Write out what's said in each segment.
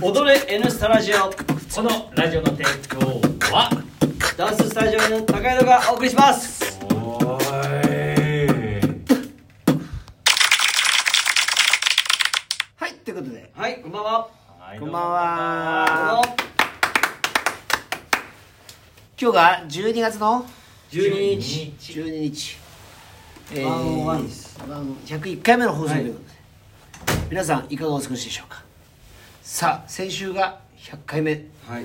踊れ N スタラジオ。このラジオの提供はダンススタジオの高井戸がお送りします。おーいはいということで。はいこんばんは。はいこんばんは。も。今日が12月の？12日。12日。えワンワンです。ワン101回目の放送ということで、皆さんいかがお過ごしでしょうか？さあ先週が100回目。はい。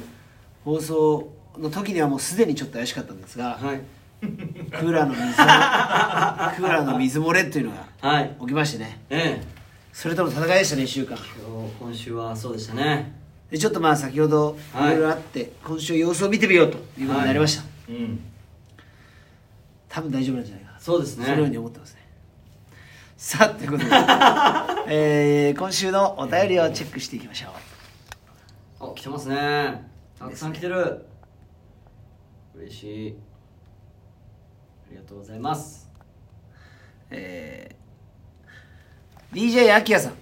放送の時にはもうすでにちょっと怪しかったんですが、はい。クーラーの水 クーラーの水漏れっていうのがはい。起きましてね。ええ。それとの戦いでしたね1週間。今日今週はそうでしたね。でちょっとまあ先ほどいはい。ろいろあって、今週様子を見てみようということになりました、うん。多分大丈夫なんじゃないかな。そうですね。そのように思ってますねさあということで、えー今週のお便りをチェックしていきましょう。あ来てますね。たくさん来てる。嬉しい。ありがとうございます。えー DJ アキヤさん。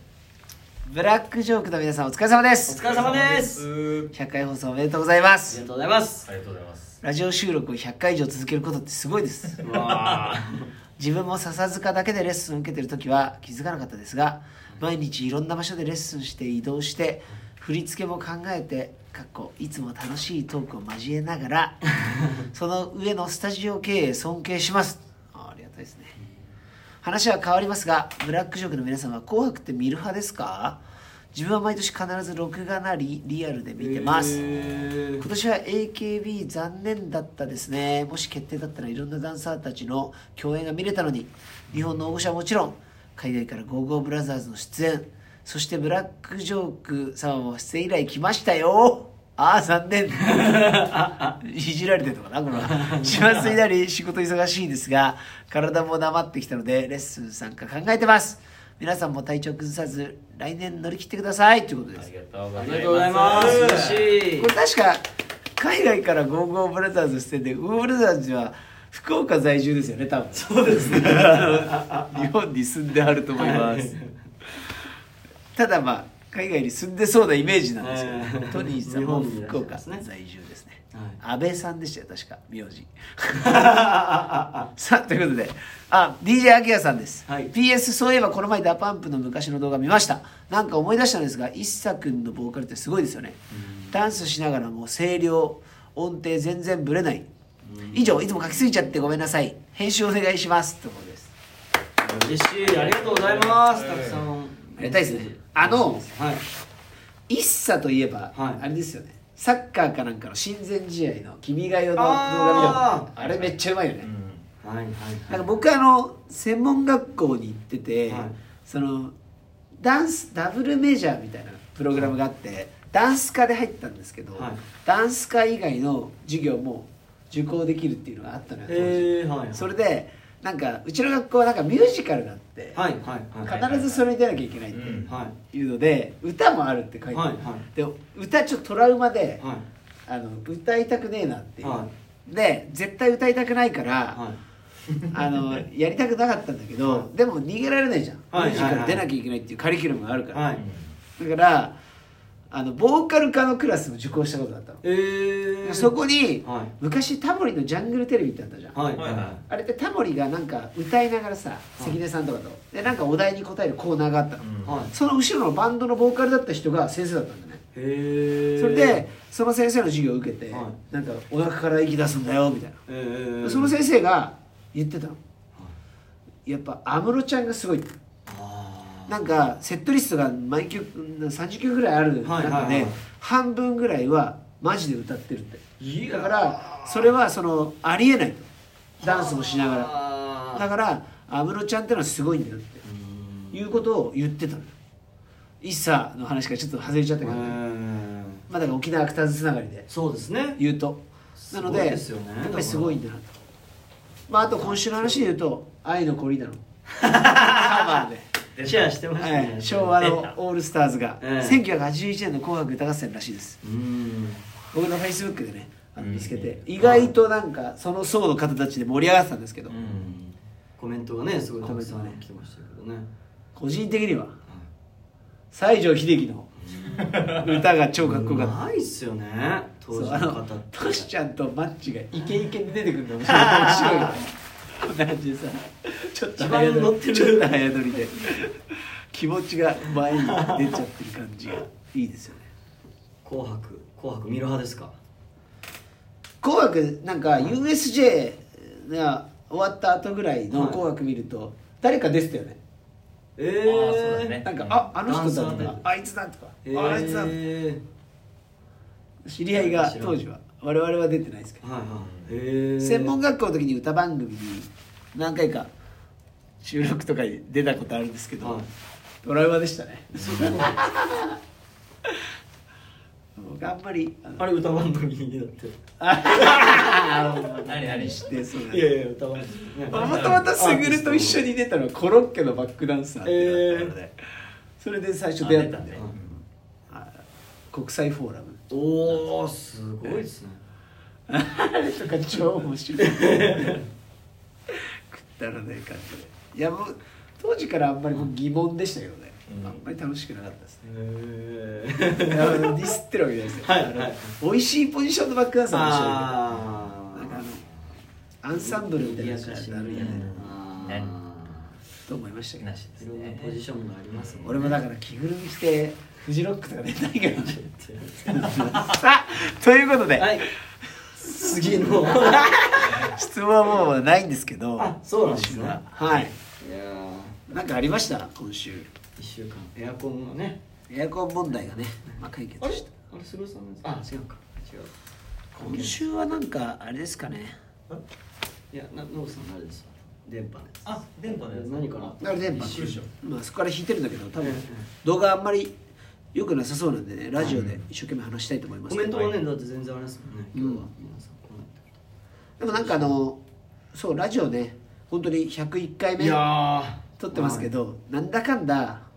ブラックジョークの皆さんお疲れ様でおす疲れ様です。100回放送おめでとうございまありすがとうございます。ありがとうございます。ラジオ収録を100回以上続けることってすごいです。うわ自分も笹塚だけでレッスンを受けてる時は気づかなかったですが毎日いろんな場所でレッスンして移動して振り付けも考えてかっこいつも楽しいトークを交えながらその上のスタジオ経営尊敬します。ありがたいですね。話は変わりますがブラックジョークの皆さんは「紅白」って見る派ですか？自分は毎年必ず録画なりリアルで見てます、へ今年は AKB 残念だったですね。もし決定だったらいろんなダンサーたちの共演が見れたのに。日本の大御所はもちろん海外からゴーゴーブラザーズの出演。そしてブラックジョーク様も出演依頼来ましたよ。ああ残念。いじられてるのかなこれは。師走になり仕事忙しいですが体も鈍ってきたのでレッスン参加考えてます。皆さんも体調崩さず来年乗り切ってください。ということです。ありがとうございます。嬉しい。これ確か海外からゴーゴーブラザーズしててゴーブラザーズは福岡在住ですよね多分。そうですね。日本に住んであると思います。ただまあ海外に住んでそうなイメージなんですけど、えートニーさんも福岡在住ですね、はい。安倍さんでしたよ確か名字。さあということであ DJ アキヤさんです、はい。PS そういえばこの前 DA PUMP の昔の動画見ました。なんか思い出したんですが ＩＳＳA 君のボーカルってすごいですよね。ダンスしながらも声量音程全然ブレない。以上いつも書きすぎちゃってごめんなさい。編集お願いします。ってことです。嬉しい。ありがとうございます。たくさん。ありがたいですね。あのはい。一茶といえば、はい。あれですよねサッカーかなんかの親善試合の「君が代」の動画見たあれめっちゃうまいよね、うんはいはい。なんか僕あの専門学校に行ってて、はい。そのダンスダブルメジャーみたいなプログラムがあって、ダンス科で入ったんですけど、はい。ダンス科以外の授業も受講できるっていうのがあったのよ当時。へえはい。それでなんかうちの学校はなんかミュージカルがあって、はいはいはい。必ずそれに出なきゃいけないっていい。うので歌もあるって書いてある、で歌ちょっとトラウマで、はい。あの歌いたくねえなっていう、はで絶対歌いたくないから、はい。あのやりたくなかったんだけど、はい。でも逃げられないじゃん、はいミュージカルはい出なきゃいけないっていうカリキュラムがあるから、はい。だからあのボーカル科のクラスを受講したことがあったの、ええそこに、はい。昔タモリのジャングルテレビってあったじゃん、はい。はいはい。あれってタモリがなんか歌いながらさ関根さんとかと。でなんかお題に答えるコーナーがあったの、うん。はい。その後ろのバンドのボーカルだった人が先生だったんだね。へえそれでその先生の授業を受けて、はい。なんかお腹から息出すんだよみたいな、ええその先生が言ってたの。やっぱ安室ちゃんがすごい。あなんかセットリストが毎曲30曲ぐらいある。はい中で半分ぐらいはマジで歌ってるって。だからそれはそのありえないと。ダンスもしながら。らだから安室ちゃんってのはすごいんだよって。いうことを言ってたの。一茶の話からちょっと外れちゃったけど、まあだから沖縄アクターズつながりでそうですね。言うと。なのでねやっぱりすごいんだなと。まああと今週の話で言うと「愛のコリーダの カバーで、シェアしてましたね。はい、昭和のオールスターズが、ええ。1981年の「紅白歌合戦」らしいです。うん。僕のフェイスブックでねあのうん見つけて意外となんかその層の方たちで盛り上がってたんですけど、コメントがねすごいたくさん来てましたけどね。個人的には西城秀樹の歌が超かっこよかった。ないっすよね当時そうあのの方ってトシちゃんとマッチがイケイケに出てくるの面白い。面白い。よねでさちょっと一番早乗乗ってる。りちょっと早乗りで。気持ちが前に出ちゃってる感じがいいですよね。紅白紅白見る派ですか？紅白なんか USJ が終わった後ぐらいのはい。紅白見ると誰か出てたよね。えあーそうだね。なんかああの人だとかあいつだとかえー。ああいつだとか。知り合いが当時は。我々は出てないですけど。はいはいへえ専門学校の時に歌番組に何回か収録とかに出たことあるんですけど、はい。トラウマでしたね。僕あんまりあれ歌番組にだってあ何 何してそうなんいやいや歌番組。ねもともとスグルと一緒に出たのはコロッケのバックダンサーっていうのがあったので、それで最初出会ったんで、あ出たねはい国際フォーラム。おおすごいですね。あれとか超面白い。くったらない感じでいやもう当時からあんまり疑問でしたけどね、うんあんまり楽しくなかったですね。へいやディスってるわけじゃないですよ、はいはい。美味しいポジションのバックダンサーも面白いあけどな。んかあのアンサンブルみたいな感じになるよね。ねと思いましたけど。いろんなねポジションがありますもんね。俺もだから着ぐるみ着てフジロックとか出たいから。さあということで、はい。次の質問はもうないんですけどあそうなんですね。は。はい。いやなんかありました？今週。ー一週間。エアコンがね。エアコン問題がね、まあ、解決あれした。あれ？すぐさんあ違うか。違う。今週はなんかあれですかね。いやなノブさんあれですわ電波のやつ。あ電波のやつ。何かな？あれ電波。まあそこから引いてるんだけど多分ええ。動画あんまり良くなさそうなんでねラジオで一生懸命話したいと思いますコメントもねだって全然あれですもんね。今日はうん皆さんでもなんかあのそうラジオね本当に101回目トいや撮ってますけど、なんだかんだやっ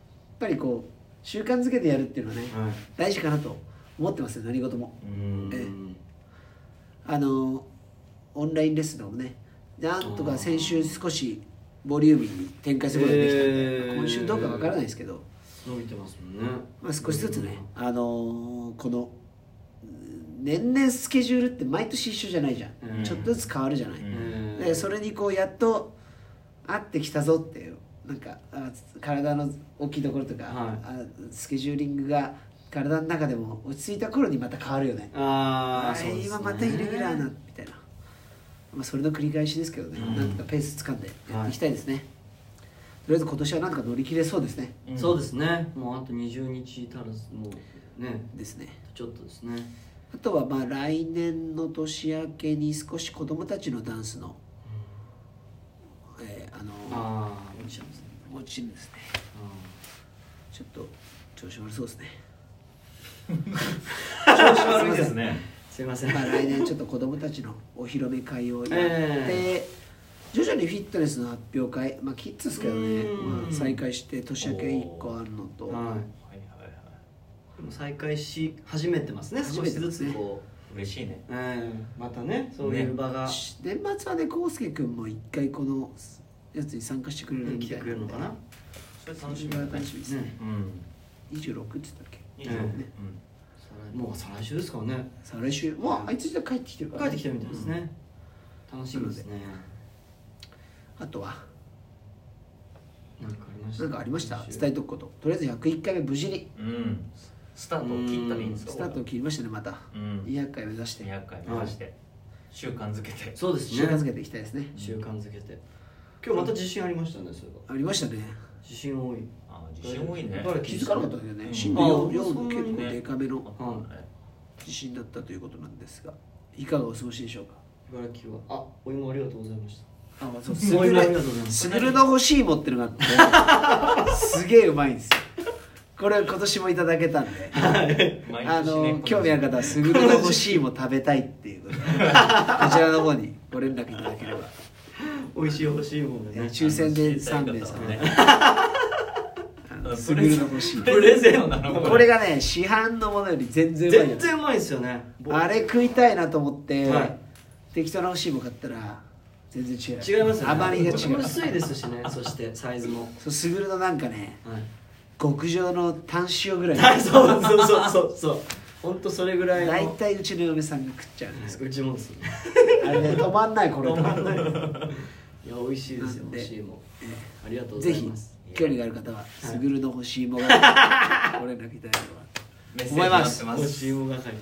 ぱりこう習慣づけてやるっていうのはね、はい。大事かなと思ってますよ何事も。うん。えあのオンラインレッスンでもねなんとか先週少しボリューミーに展開することができたんで、えー。今週どうかわからないですけど、伸びてますもんね。まあ、少しずつね、あのーこのうん年々スケジュールって毎年一緒じゃないじゃん、うん。ちょっとずつ変わるじゃない、うん。でそれにこうやっと合ってきたぞっていう。なんかあ体の大きいところとか、はい。あスケジューリングが体の中でも落ち着いた頃にまた変わるよね。あああー今またイレギュラーなみたいな、まあ、それの繰り返しですけどね、うん。なんとかペース掴んでやっていきたいですね、とりあえず今年はなんとか乗り切れそうですね。うん。そうですね。もうあと20日足らずもうね。ですね。ちょっとですねあとはまあ来年の年明けに少し子供たちのダンスの、えーあのああ落ちちゃいますね。落ちるん。ですねちょっと調子悪そうですね。調子悪いですね。すいません。まあ来年ちょっと子供たちのお披露目会をやって、え徐々にフィットネスの発表会まあキッズですけどね、うん。まあ、再開して年明け1個あるのと、はい再開し始めてますね。始少しずつこ嬉しいね。う、うん、またねそういう場が、年末はね康介君も一回このやつに参加してくれるみ来てたいな。ん。でくれるのかな。それ楽しみ楽しみだね。楽しみですねねうん26って言ったっけ？いいようん。もう再来週ですからね。さあ来週？もうあいつじゃ帰ってきてるから、帰ってきたみたいですね、楽しみですね。あとは？なんかありました？何かありました？伝えとくこと。とりあえず101回目無事に。うんうんスタートを切ったでいいんですか？スタートを切りましたねまた。うん。200回目指して。200回目指して。習慣づけて。そうですね。習慣づけていきたいですね。習慣づけて。今日また自信ありましたねそれがありましたね。自信多い。あ自信多いね。やっぱり気づかなかったんだよね。うん。震度あ 4, そう結構デカめのはい地震だったということなんですがいかがお過ごしでしょうか？茨城は。あお芋ありがとうございました。あそうすごいありがとうございます。すぐるの欲しいもってるのがあってすげえうまいんですよこれ今年もいただけたんで。毎あ年ね。の興味ある方はすぐるの欲しいも食べたいっていうことで こちらの方にご連絡いただければ。美味しい欲しいものね。抽選で3名さんねあのすぐるの欲しいプレゼンなの？これ。がね市販のものより全然うまいよ全然うまいですよね。あれ食いたいなと思って、はい。適当な欲しいもん買ったら全然違う。違いますよね。甘みが違う。薄いですしね。そしてサイズも。そうすぐるのなんかねはい極上のタン塩ぐらい。そうそうそうそうそう。本当それぐらいの。大体うちの嫁さんが食っちゃうんです。うちもですあれね止まんないこれ。い。や美味しいですよ欲しいもんありがとうござぜひいます。興味がある方はすぐるの干し芋がご連絡いただければメッセージ待ってま欲す。しいも係。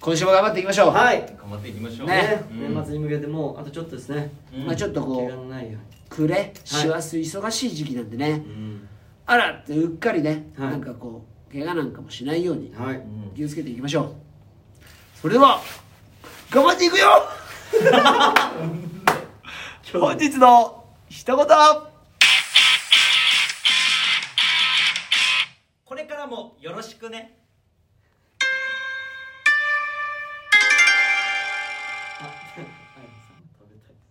今週も頑張っていきましょう、はい。頑張っていきましょう。ね。ね。うん。年末に向けてもうあとちょっとですね。うんまあ、ちょっとこう暮れ師走忙しい時期なんでね、うんあらってうっかりね、はい。なんかこう怪我なんかもしないように気をつけていきましょう。それでは頑張っていくよ 本日の一言!これからもよろしくね